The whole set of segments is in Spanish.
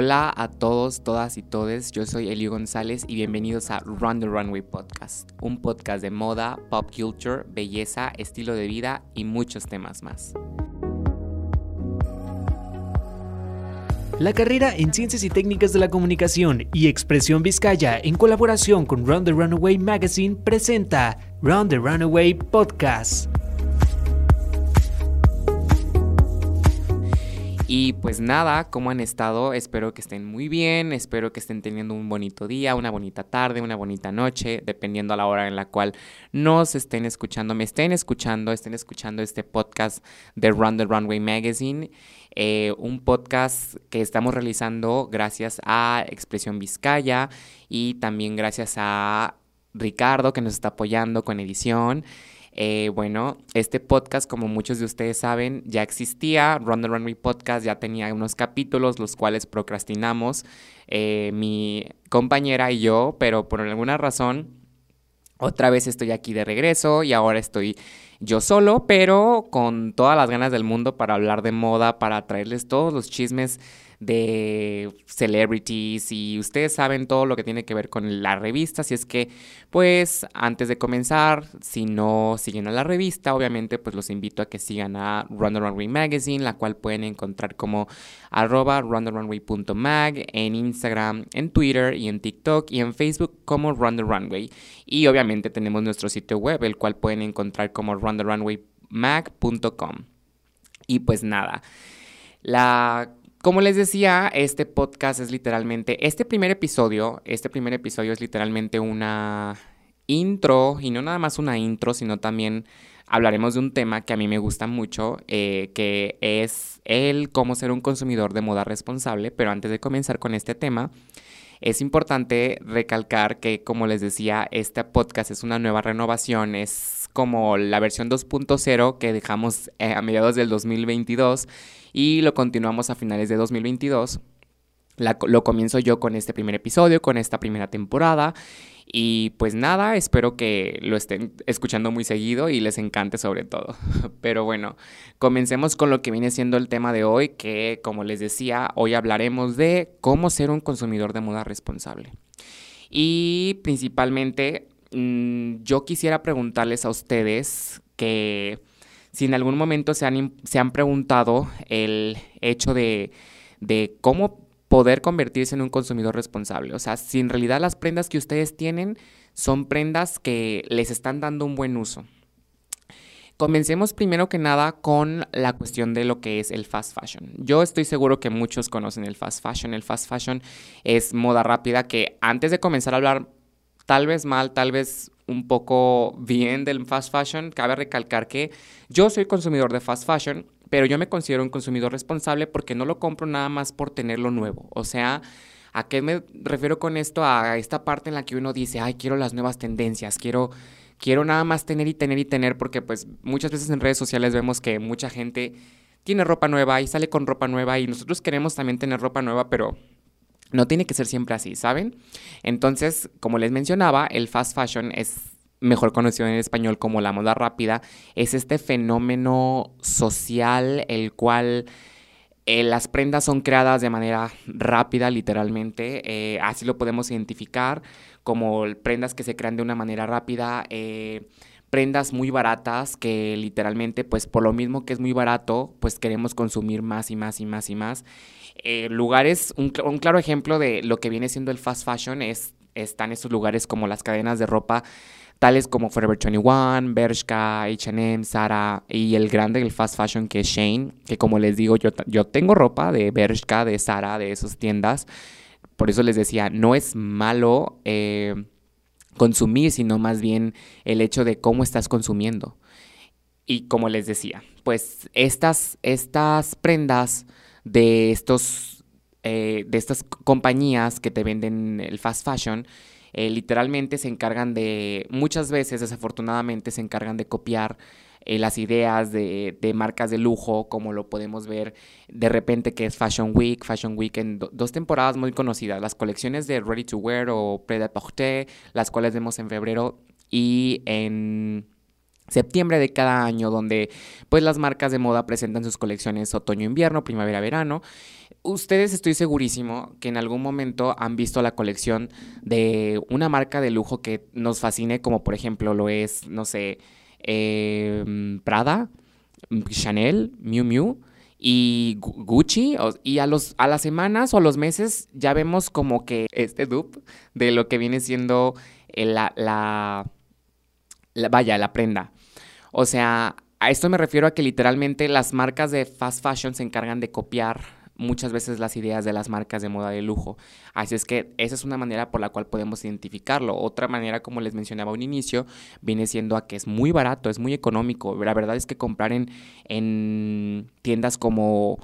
Hola a todos, todas y todes, yo soy Elio González y bienvenidos a Run the Runway Podcast, un podcast de moda, pop culture, belleza, estilo de vida y muchos temas más. La carrera en Ciencias y Técnicas de la Comunicación y Expresión Vizcaya en colaboración con Run the Runaway Magazine presenta Run the Runaway Podcast. Y pues nada, ¿cómo han estado? Espero que estén muy bien, espero que estén teniendo un bonito día, una bonita tarde, una bonita noche, dependiendo a la hora en la cual nos estén escuchando, me estén escuchando, estén escuchando este podcast de Run the Runway Magazine, eh, un podcast que estamos realizando gracias a Expresión Vizcaya y también gracias a Ricardo que nos está apoyando con edición. Eh, bueno, este podcast, como muchos de ustedes saben, ya existía. Run the Runway Podcast ya tenía unos capítulos, los cuales procrastinamos eh, mi compañera y yo, pero por alguna razón, otra vez estoy aquí de regreso y ahora estoy yo solo, pero con todas las ganas del mundo para hablar de moda, para traerles todos los chismes de celebrities y ustedes saben todo lo que tiene que ver con la revista, así es que pues antes de comenzar, si no siguen a la revista, obviamente pues los invito a que sigan a Run the Runway Magazine, la cual pueden encontrar como arroba en Instagram, en Twitter y en TikTok y en Facebook como Run the Runway. Y obviamente tenemos nuestro sitio web, el cual pueden encontrar como runthernunwaymag.com. Y pues nada, la como les decía, este podcast es literalmente, este primer episodio, este primer episodio es literalmente una intro, y no nada más una intro, sino también hablaremos de un tema que a mí me gusta mucho, eh, que es el cómo ser un consumidor de moda responsable, pero antes de comenzar con este tema, es importante recalcar que, como les decía, este podcast es una nueva renovación, es como la versión 2.0 que dejamos eh, a mediados del 2022 y lo continuamos a finales de 2022. lo comienzo yo con este primer episodio, con esta primera temporada. Y pues nada, espero que lo estén escuchando muy seguido y les encante sobre todo. Pero bueno, comencemos con lo que viene siendo el tema de hoy, que como les decía, hoy hablaremos de cómo ser un consumidor de moda responsable. Y principalmente, mm, yo quisiera preguntarles a ustedes que si en algún momento se han, se han preguntado el hecho de, de cómo poder convertirse en un consumidor responsable. O sea, si en realidad las prendas que ustedes tienen son prendas que les están dando un buen uso. Comencemos primero que nada con la cuestión de lo que es el fast fashion. Yo estoy seguro que muchos conocen el fast fashion. El fast fashion es moda rápida que antes de comenzar a hablar tal vez mal, tal vez un poco bien del fast fashion, cabe recalcar que yo soy consumidor de fast fashion, pero yo me considero un consumidor responsable porque no lo compro nada más por tenerlo nuevo. O sea, ¿a qué me refiero con esto? A esta parte en la que uno dice, ay, quiero las nuevas tendencias, quiero, quiero nada más tener y tener y tener, porque pues muchas veces en redes sociales vemos que mucha gente tiene ropa nueva y sale con ropa nueva y nosotros queremos también tener ropa nueva, pero no tiene que ser siempre así, ¿saben? Entonces, como les mencionaba, el fast fashion es mejor conocido en español como la moda rápida, es este fenómeno social el cual eh, las prendas son creadas de manera rápida, literalmente, eh, así lo podemos identificar como prendas que se crean de una manera rápida. Eh, prendas muy baratas que literalmente, pues por lo mismo que es muy barato, pues queremos consumir más y más y más y más. Eh, lugares, un, claro ejemplo de lo que viene siendo el fast fashion es, están estos lugares como las cadenas de ropa tales como Forever 21, Bershka, H&M, Zara y el grande del fast fashion que es Shane, que como les digo, yo, yo tengo ropa de Bershka, de Zara, de esas tiendas. Por eso les decía, no es malo eh, consumir, sino más bien el hecho de cómo estás consumiendo. Y como les decía, pues estas, estas prendas de estos eh, de estas compañías que te venden el fast fashion eh, literalmente se encargan de muchas veces desafortunadamente se encargan de copiar eh, las ideas de, marcas de lujo como lo podemos ver de repente que es Fashion Week Fashion Week en dos temporadas muy conocidas las colecciones de Ready to Wear o Prêt à Porter las cuales vemos en febrero y en septiembre de cada año, donde pues las marcas de moda presentan sus colecciones otoño-invierno, primavera-verano. Ustedes estoy segurísimo que en algún momento han visto la colección de una marca de lujo que nos fascine, como por ejemplo lo es, no sé, em, Prada, Chanel, Miu Miu y Gucci y a los a las semanas o a los meses ya vemos como que este dupe de lo que viene siendo la, la, la, vaya la prenda. O sea a esto me refiero a que literalmente las marcas de fast fashion se encargan de copiar muchas veces las ideas de las marcas de moda de lujo. Así es que esa es una manera por la cual podemos identificarlo. Otra manera, como les mencionaba un inicio, viene siendo a que es muy barato, es muy económico. La verdad es que comprar en, en tiendas como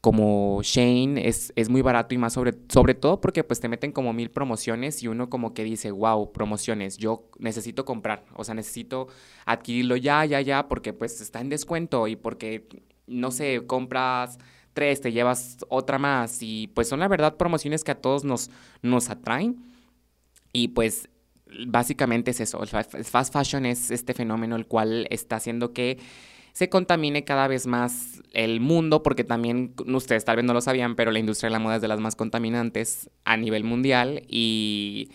como Shane es, es, muy barato y más sobre, sobre todo porque pues te meten como mil promociones y uno como que dice, wow, promociones, yo necesito comprar, o sea, necesito adquirirlo ya, ya, ya, porque pues está en descuento y porque, no sé, compras tres, te llevas otra más y pues son la verdad promociones que a todos nos, nos atraen. Y pues básicamente es eso, el fast fashion es este fenómeno el cual está haciendo que se contamine cada vez más el mundo, porque también ustedes tal vez no lo sabían, pero la industria de la moda es de las más contaminantes a nivel mundial y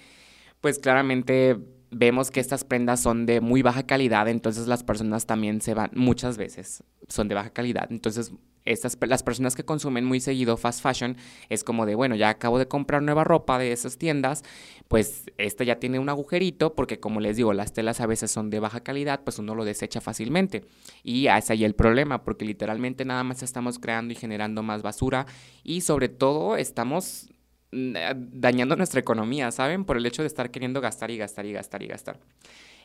pues claramente vemos que estas prendas son de muy baja calidad, entonces las personas también se van, muchas veces son de baja calidad, entonces estas, las personas que consumen muy seguido fast fashion es como de, bueno, ya acabo de comprar nueva ropa de esas tiendas, pues esta ya tiene un agujerito, porque como les digo, las telas a veces son de baja calidad, pues uno lo desecha fácilmente. Y ese ahí el problema, porque literalmente nada más estamos creando y generando más basura y sobre todo estamos mm, eh, dañando nuestra economía, ¿saben? Por el hecho de estar queriendo gastar y gastar y gastar y gastar.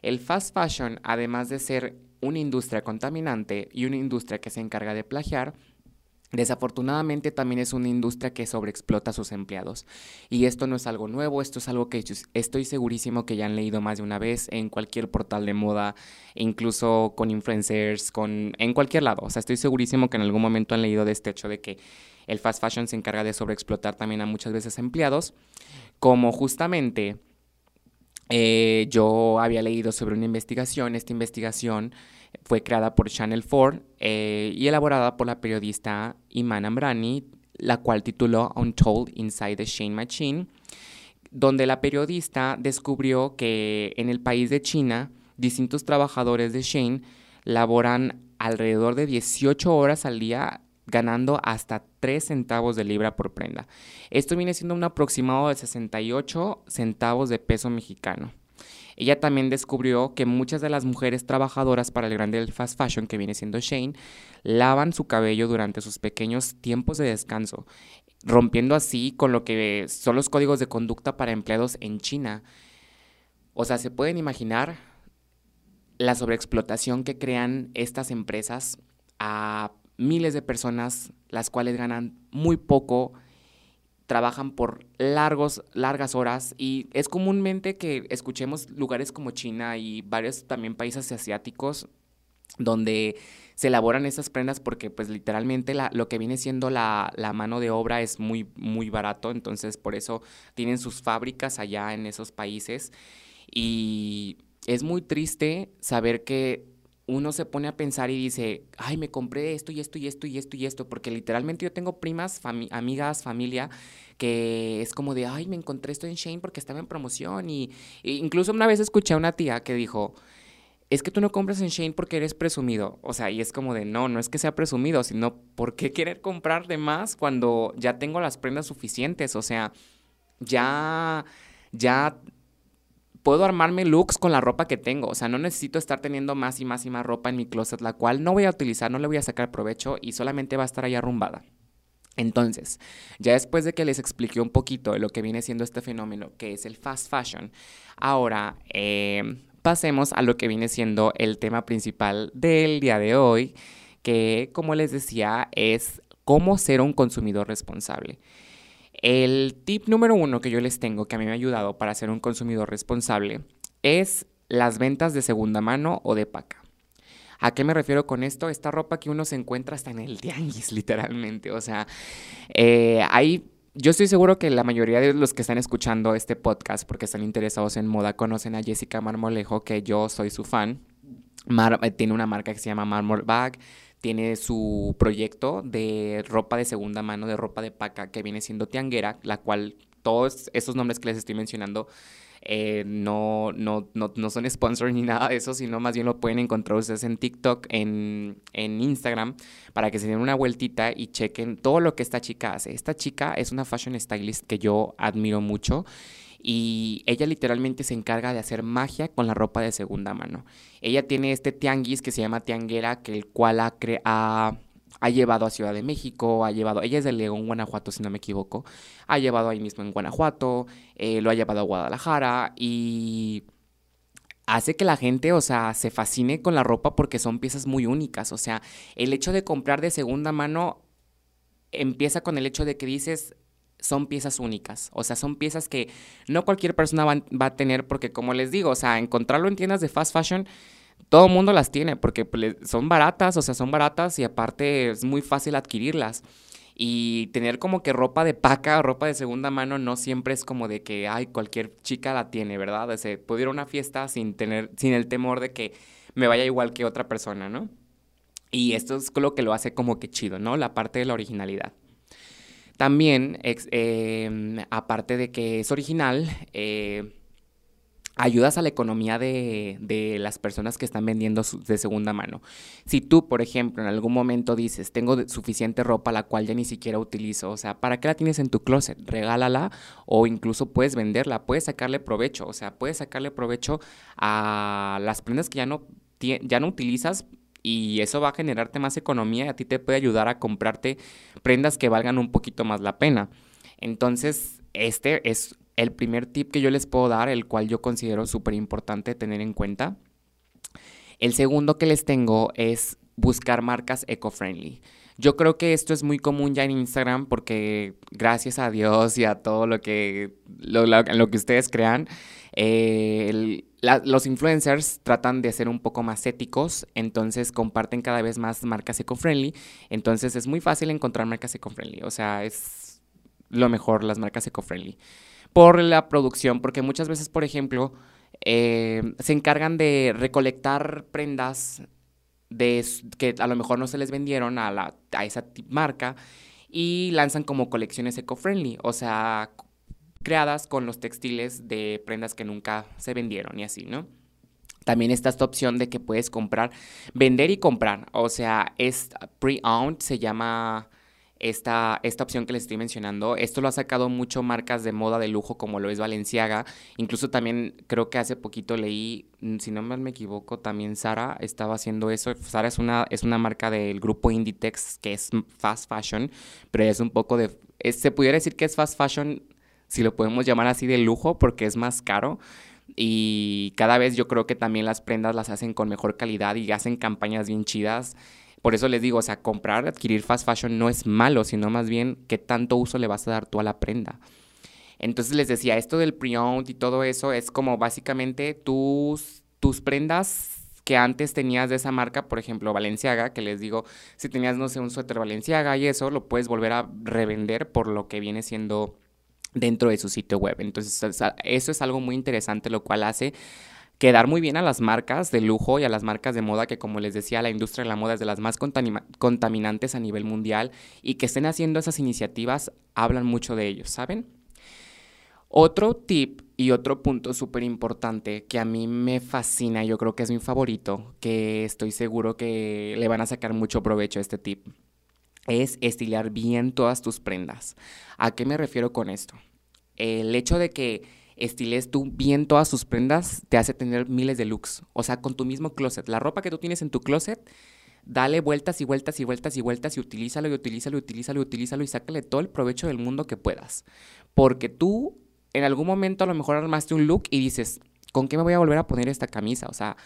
El fast fashion, además de ser una industria contaminante y una industria que se encarga de plagiar, Desafortunadamente también es una industria que sobreexplota a sus empleados. Y esto no es algo nuevo, esto es algo que estoy segurísimo que ya han leído más de una vez en cualquier portal de moda, incluso con influencers, con, en cualquier lado. O sea, estoy segurísimo que en algún momento han leído de este hecho de que el fast fashion se encarga de sobreexplotar también a muchas veces empleados, como justamente eh, yo había leído sobre una investigación, esta investigación fue creada por Channel 4 eh, y elaborada por la periodista Iman Ambrani, la cual tituló Untold Inside the Shane Machine, donde la periodista descubrió que en el país de China, distintos trabajadores de Shane laboran alrededor de 18 horas al día ganando hasta 3 centavos de libra por prenda. Esto viene siendo un aproximado de 68 centavos de peso mexicano. Ella también descubrió que muchas de las mujeres trabajadoras para el grande fast fashion, que viene siendo Shane, lavan su cabello durante sus pequeños tiempos de descanso, rompiendo así con lo que son los códigos de conducta para empleados en China. O sea, se pueden imaginar la sobreexplotación que crean estas empresas a miles de personas, las cuales ganan muy poco trabajan por largos, largas horas y es comúnmente que escuchemos lugares como China y varios también países asiáticos donde se elaboran esas prendas porque pues literalmente la, lo que viene siendo la, la, mano de obra es muy, muy barato, entonces por eso tienen sus fábricas allá en esos países. Y es muy triste saber que uno se pone a pensar y dice, ay, me compré esto y esto y esto y esto y esto, porque literalmente yo tengo primas, amigas, familia, que es como de, ay, me encontré esto en Shane porque estaba en promoción. Y, e incluso una vez escuché a una tía que dijo, es que tú no compras en Shane porque eres presumido. O sea, y es como de, no, no es que sea presumido, sino ¿por qué querer comprar de más cuando ya tengo las prendas suficientes? O sea, ya, ya puedo armarme looks con la ropa que tengo. O sea, no necesito estar teniendo más y más y más ropa en mi closet, la cual no voy a utilizar, no le voy a sacar provecho y solamente va a estar ahí arrumbada. Entonces, ya después de que les expliqué un poquito de lo que viene siendo este fenómeno, que es el fast fashion, ahora eh, pasemos a lo que viene siendo el tema principal del día de hoy, que como les decía es cómo ser un consumidor responsable. El tip número uno que yo les tengo, que a mí me ha ayudado para ser un consumidor responsable, es las ventas de segunda mano o de paca. ¿A qué me refiero con esto? Esta ropa que uno se encuentra hasta en el tianguis, literalmente. O sea, eh, yo estoy seguro que la mayoría de los que están escuchando este podcast, porque están interesados en moda, conocen a Jessica Marmolejo, que yo soy su fan. Eh, tiene una marca que se llama Marmor Bag, tiene su proyecto de ropa de segunda mano, de ropa de paca, que viene siendo Tianguera, la cual todos esos nombres que les estoy mencionando eh, no, no, no, no, son sponsors ni nada de eso, sino más bien lo pueden encontrar ustedes en TikTok, en, en, Instagram, para que se den una vueltita y chequen todo lo que esta chica hace. Esta chica es una fashion stylist que yo admiro mucho y ella literalmente se encarga de hacer magia con la ropa de segunda mano. Ella tiene este tianguis que se llama Tianguera, que el cual ha, ha, ha llevado a Ciudad de México, ha llevado, ella es de León, Guanajuato, si no me equivoco, ha llevado ahí mismo en Guanajuato, eh, lo ha llevado a Guadalajara y hace que la gente, o sea, se fascine con la ropa porque son piezas muy únicas. O sea, el hecho de comprar de segunda mano empieza con el hecho de que dices, son piezas únicas. O sea, son piezas que no cualquier persona va, a tener porque, como les digo, o sea, encontrarlo en tiendas de fast fashion, todo el mundo las tiene porque pues, son baratas, o sea, son baratas y aparte es muy fácil adquirirlas. Y tener como que ropa de paca ropa de segunda mano no siempre es como de que, ay, cualquier chica la tiene, ¿verdad? O sea, puedo una fiesta sin tener, sin el temor de que me vaya igual que otra persona, ¿no? Y esto es lo que lo hace como que chido, ¿no? La parte de la originalidad. También, em, aparte de que es original, eh, ayudas a la economía de, las personas que están vendiendo de segunda mano. Si tú, por ejemplo, en algún momento dices, tengo suficiente ropa la cual ya ni siquiera utilizo, o sea, ¿para qué la tienes en tu closet? Regálala o incluso puedes venderla, puedes sacarle provecho, o sea, puedes sacarle provecho a las prendas que ya no, ya no utilizas y eso va a generarte más economía y a ti te puede ayudar a comprarte prendas que valgan un poquito más la pena. Entonces, este es el primer tip que yo les puedo dar, el cual yo considero súper importante tener en cuenta. El segundo que les tengo es buscar marcas eco-friendly. Yo creo que esto es muy común ya en Instagram porque gracias a Dios y a todo lo que, lo, lo que ustedes crean, eh, los influencers tratan de ser un poco más éticos, entonces comparten cada vez más marcas eco-friendly. Entonces es muy fácil encontrar marcas eco-friendly. O sea, es lo mejor las marcas eco-friendly. Por la producción, porque muchas veces, por ejemplo, eh, se encargan de recolectar prendas que a lo mejor no se les vendieron a, a esa marca y lanzan como colecciones eco-friendly, o sea, creadas con los textiles de prendas que nunca se vendieron y así, ¿no? También está esta opción de que puedes comprar, vender y comprar, o sea, es pre-owned, se llama esta, esta opción que les estoy mencionando. Esto lo ha sacado mucho marcas de moda de lujo como lo es Valenciaga. Incluso también creo que hace poquito leí, mm, si no me equivoco, también Sara estaba haciendo eso. Sara es una, es una marca del grupo Inditex que es fast fashion, pero es un poco de... se pudiera decir que es fast fashion, si lo podemos llamar así, de lujo, porque es más caro y cada vez yo creo que también las prendas las hacen con mejor calidad y hacen campañas bien chidas. Por eso les digo, o sea, comprar, adquirir fast fashion no es malo, sino más bien qué tanto uso le vas a dar tú a la prenda. Entonces les decía, esto del pre-owned y todo eso es como básicamente tus, tus prendas que antes tenías de esa marca, por ejemplo, Valenciaga, que les digo, si tenías, no sé, un suéter Valenciaga y eso, lo puedes volver a revender por lo que viene siendo dentro de su sitio web. Entonces, eso es algo muy interesante, lo cual hace quedar muy bien a las marcas de lujo y a las marcas de moda que como les decía la industria de la moda es de las más contaminantes a nivel mundial y que estén haciendo esas iniciativas hablan mucho de ellos, ¿saben? Otro tip y otro punto súper importante que a mí me fascina, yo creo que es mi favorito, que estoy seguro que le van a sacar mucho provecho a este tip, es estilar bien todas tus prendas. ¿A qué me refiero con esto? El hecho de que estiles tú bien todas sus prendas, te hace tener miles de looks. O sea, con tu mismo closet. La ropa que tú tienes en tu closet, dale vueltas y vueltas y vueltas y vueltas y utilízalo y utilízalo y utilízalo y utilízalo y sácale todo el provecho del mundo que puedas. Porque tú en algún momento a lo mejor armaste un look y dices, ¿con qué me voy a volver a poner esta camisa? O sea,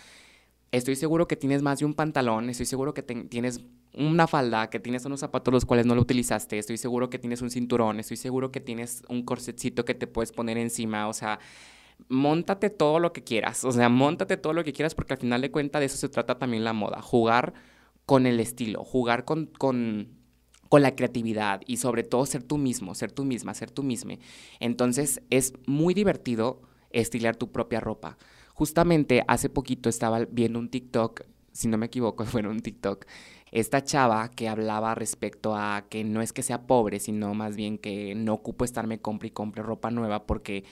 estoy seguro que tienes más de un pantalón, estoy seguro que tienes una falda, que tienes unos zapatos los cuales no lo utilizaste, estoy seguro que tienes un cinturón, estoy seguro que tienes un corsetcito que te puedes poner encima, o sea, montate todo lo que quieras, o sea, montate todo lo que quieras porque al final de cuentas de eso se trata también la moda, jugar con el estilo, jugar con, con, con la creatividad y sobre todo ser tú mismo, ser tú misma, ser tú misma. Entonces es muy divertido estilar tu propia ropa Justamente hace poquito estaba viendo un TikTok, si no me equivoco, fue un TikTok, esta chava que hablaba respecto a que no es que sea pobre, sino más bien que no ocupo estarme compre y compre ropa nueva porque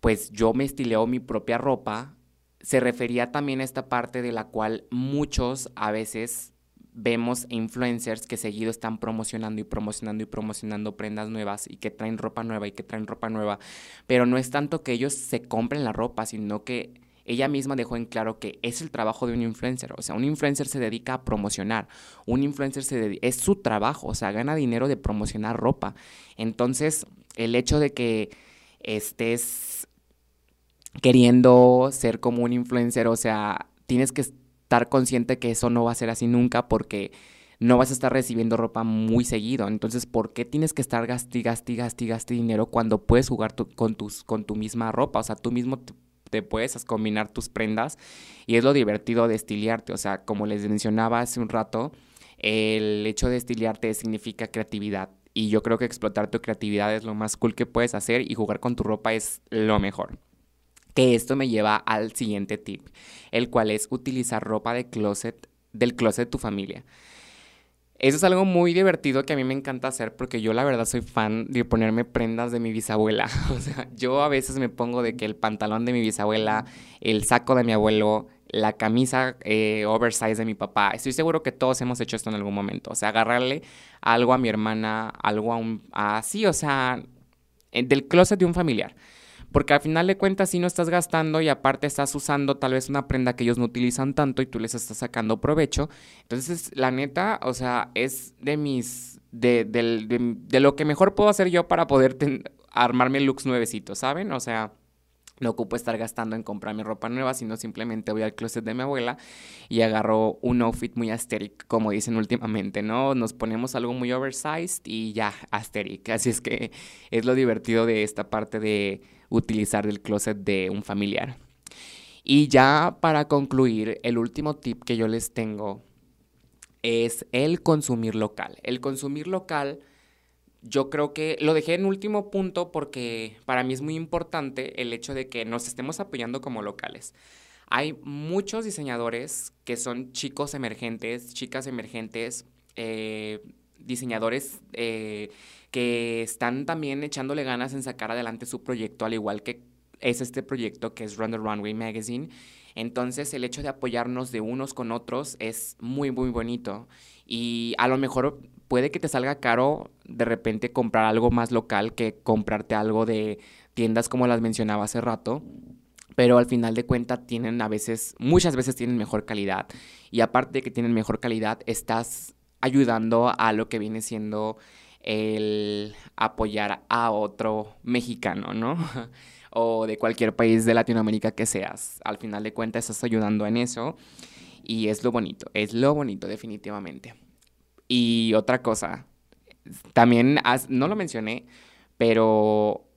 pues yo me estileo mi propia ropa. Se refería también a esta parte de la cual muchos a veces vemos influencers que seguido están promocionando y promocionando y promocionando prendas nuevas y que traen ropa nueva y que traen ropa nueva, pero no es tanto que ellos se compren la ropa, sino que ella misma dejó en claro que es el trabajo de un influencer, o sea, un influencer se dedica a promocionar, un influencer se es su trabajo, o sea, gana dinero de promocionar ropa. Entonces, el hecho de que estés queriendo ser como un influencer, o sea, tienes que estar consciente que eso no va a ser así nunca porque no vas a estar recibiendo ropa muy seguido. Entonces, ¿por qué tienes que estar gasti, gasti, gasti, gasti dinero cuando puedes jugar con, tus, con tu misma ropa? O sea, tú mismo te puedes combinar tus prendas y es lo divertido de estiliarte. O sea, como les mencionaba hace un rato, el hecho de estiliarte significa creatividad. Y yo creo que explotar tu creatividad es lo más cool que puedes hacer y jugar con tu ropa es lo mejor. Que esto me lleva al siguiente tip, el cual es utilizar ropa de closet, del closet de tu familia. Eso es algo muy divertido que a mí me encanta hacer porque yo la verdad soy fan de ponerme prendas de mi bisabuela. O sea, yo a veces me pongo de que el pantalón de mi bisabuela, el saco de mi abuelo, la camisa eh, oversize de mi papá. Estoy seguro que todos hemos hecho esto en algún momento. O sea, agarrarle algo a mi hermana, algo a un... Así, o sea, del closet de un familiar. Porque al final de cuentas si no estás gastando y aparte estás usando tal vez una prenda que ellos no utilizan tanto y tú les estás sacando provecho. Entonces, la neta, o sea, es de mis, de, de, lo que mejor puedo hacer yo para poder armarme looks nuevecitos, ¿saben? O sea... No ocupo estar gastando en comprarme ropa nueva, sino simplemente voy al closet de mi abuela y agarro un outfit muy asteric, como dicen últimamente, ¿no? Nos ponemos algo muy oversized y ya, asteric. Así es que es lo divertido de esta parte de utilizar el closet de un familiar. Y ya para concluir, el último tip que yo les tengo es el consumir local. El consumir local, yo creo que lo dejé en último punto porque para mí es muy importante el hecho de que nos estemos apoyando como locales. Hay muchos diseñadores que son chicos emergentes, chicas emergentes, eh, diseñadores eh, que están también echándole ganas en sacar adelante su proyecto, al igual que es este proyecto que es Run the Runway Magazine. Entonces el hecho de apoyarnos de unos con otros es muy, muy bonito. Y a lo mejor puede que te salga caro de repente comprar algo más local que comprarte algo de tiendas como las mencionaba hace rato. Pero al final de cuentas tienen a veces, muchas veces tienen mejor calidad. Y aparte de que tienen mejor calidad, estás ayudando a lo que viene siendo el apoyar a otro mexicano, ¿no? o de cualquier país de Latinoamérica que seas. Al final de cuentas estás ayudando en eso y es lo bonito, es lo bonito definitivamente. Y otra cosa, también no lo mencioné, pero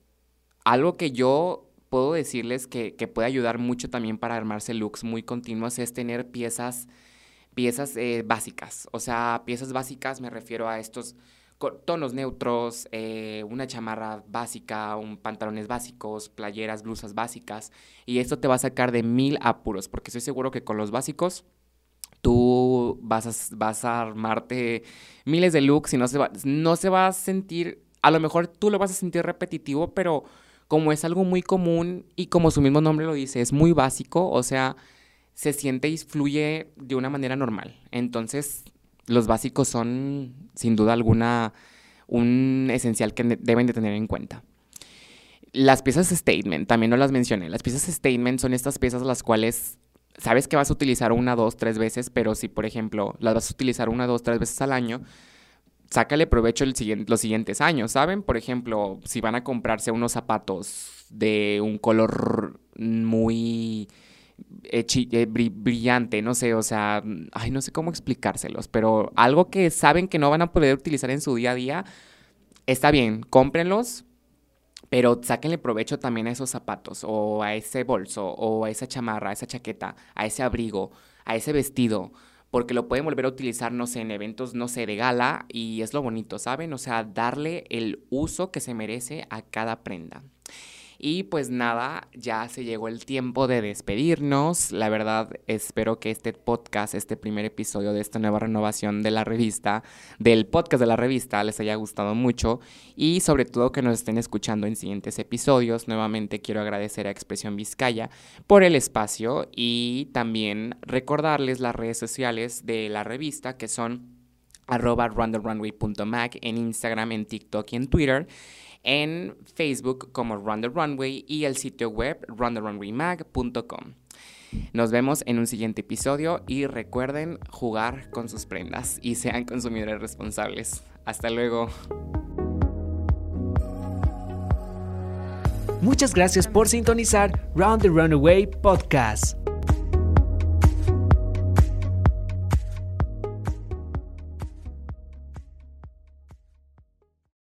algo que yo puedo decirles que, que, puede ayudar mucho también para armarse looks muy continuos es tener piezas piezas eh, básicas. O sea, piezas básicas me refiero a estos tonos neutros, eh, una chamarra básica, un pantalones básicos, playeras, blusas básicas. Y esto te va a sacar de mil apuros, porque estoy seguro que con los básicos tú vas a, vas a armarte miles de looks y no se, va, no se va a sentir, a lo mejor tú lo vas a sentir repetitivo, pero como es algo muy común y como su mismo nombre lo dice, es muy básico, o sea, se siente y fluye de una manera normal. Entonces, los básicos son, sin duda alguna, un esencial que deben de tener en cuenta. Las piezas statement, también no las mencioné. Las piezas statement son estas piezas las cuales sabes que vas a utilizar una, dos, tres veces, pero si, por ejemplo, las vas a utilizar una, dos, tres veces al año, sácale provecho los siguientes años, ¿saben? Por ejemplo, si van a comprarse unos zapatos de un color muy brillante, no sé, o sea, ay, no sé cómo explicárselos, pero algo que saben que no van a poder utilizar en su día a día, está bien, cómprenlos, pero sáquenle provecho también a esos zapatos, o a ese bolso, o a esa chamarra, a esa chaqueta, a ese abrigo, a ese vestido, porque lo pueden volver a utilizar, no sé, en eventos, no sé, de gala, y es lo bonito, ¿saben? O sea, darle el uso que se merece a cada prenda. Y pues nada, ya se llegó el tiempo de despedirnos. La verdad, espero que este podcast, este primer episodio de esta nueva renovación de la revista, del podcast de la revista, les haya gustado mucho y sobre todo que nos estén escuchando en siguientes episodios. Nuevamente quiero agradecer a Expresión Vizcaya por el espacio y también recordarles las redes sociales de la revista que son arroba en Instagram, en TikTok y en Twitter en Facebook como Run the Runway y el sitio web runthernunwaymag.com. Nos vemos en un siguiente episodio y recuerden jugar con sus prendas y sean consumidores responsables. Hasta luego. Muchas gracias por sintonizar Round the Runaway Podcast.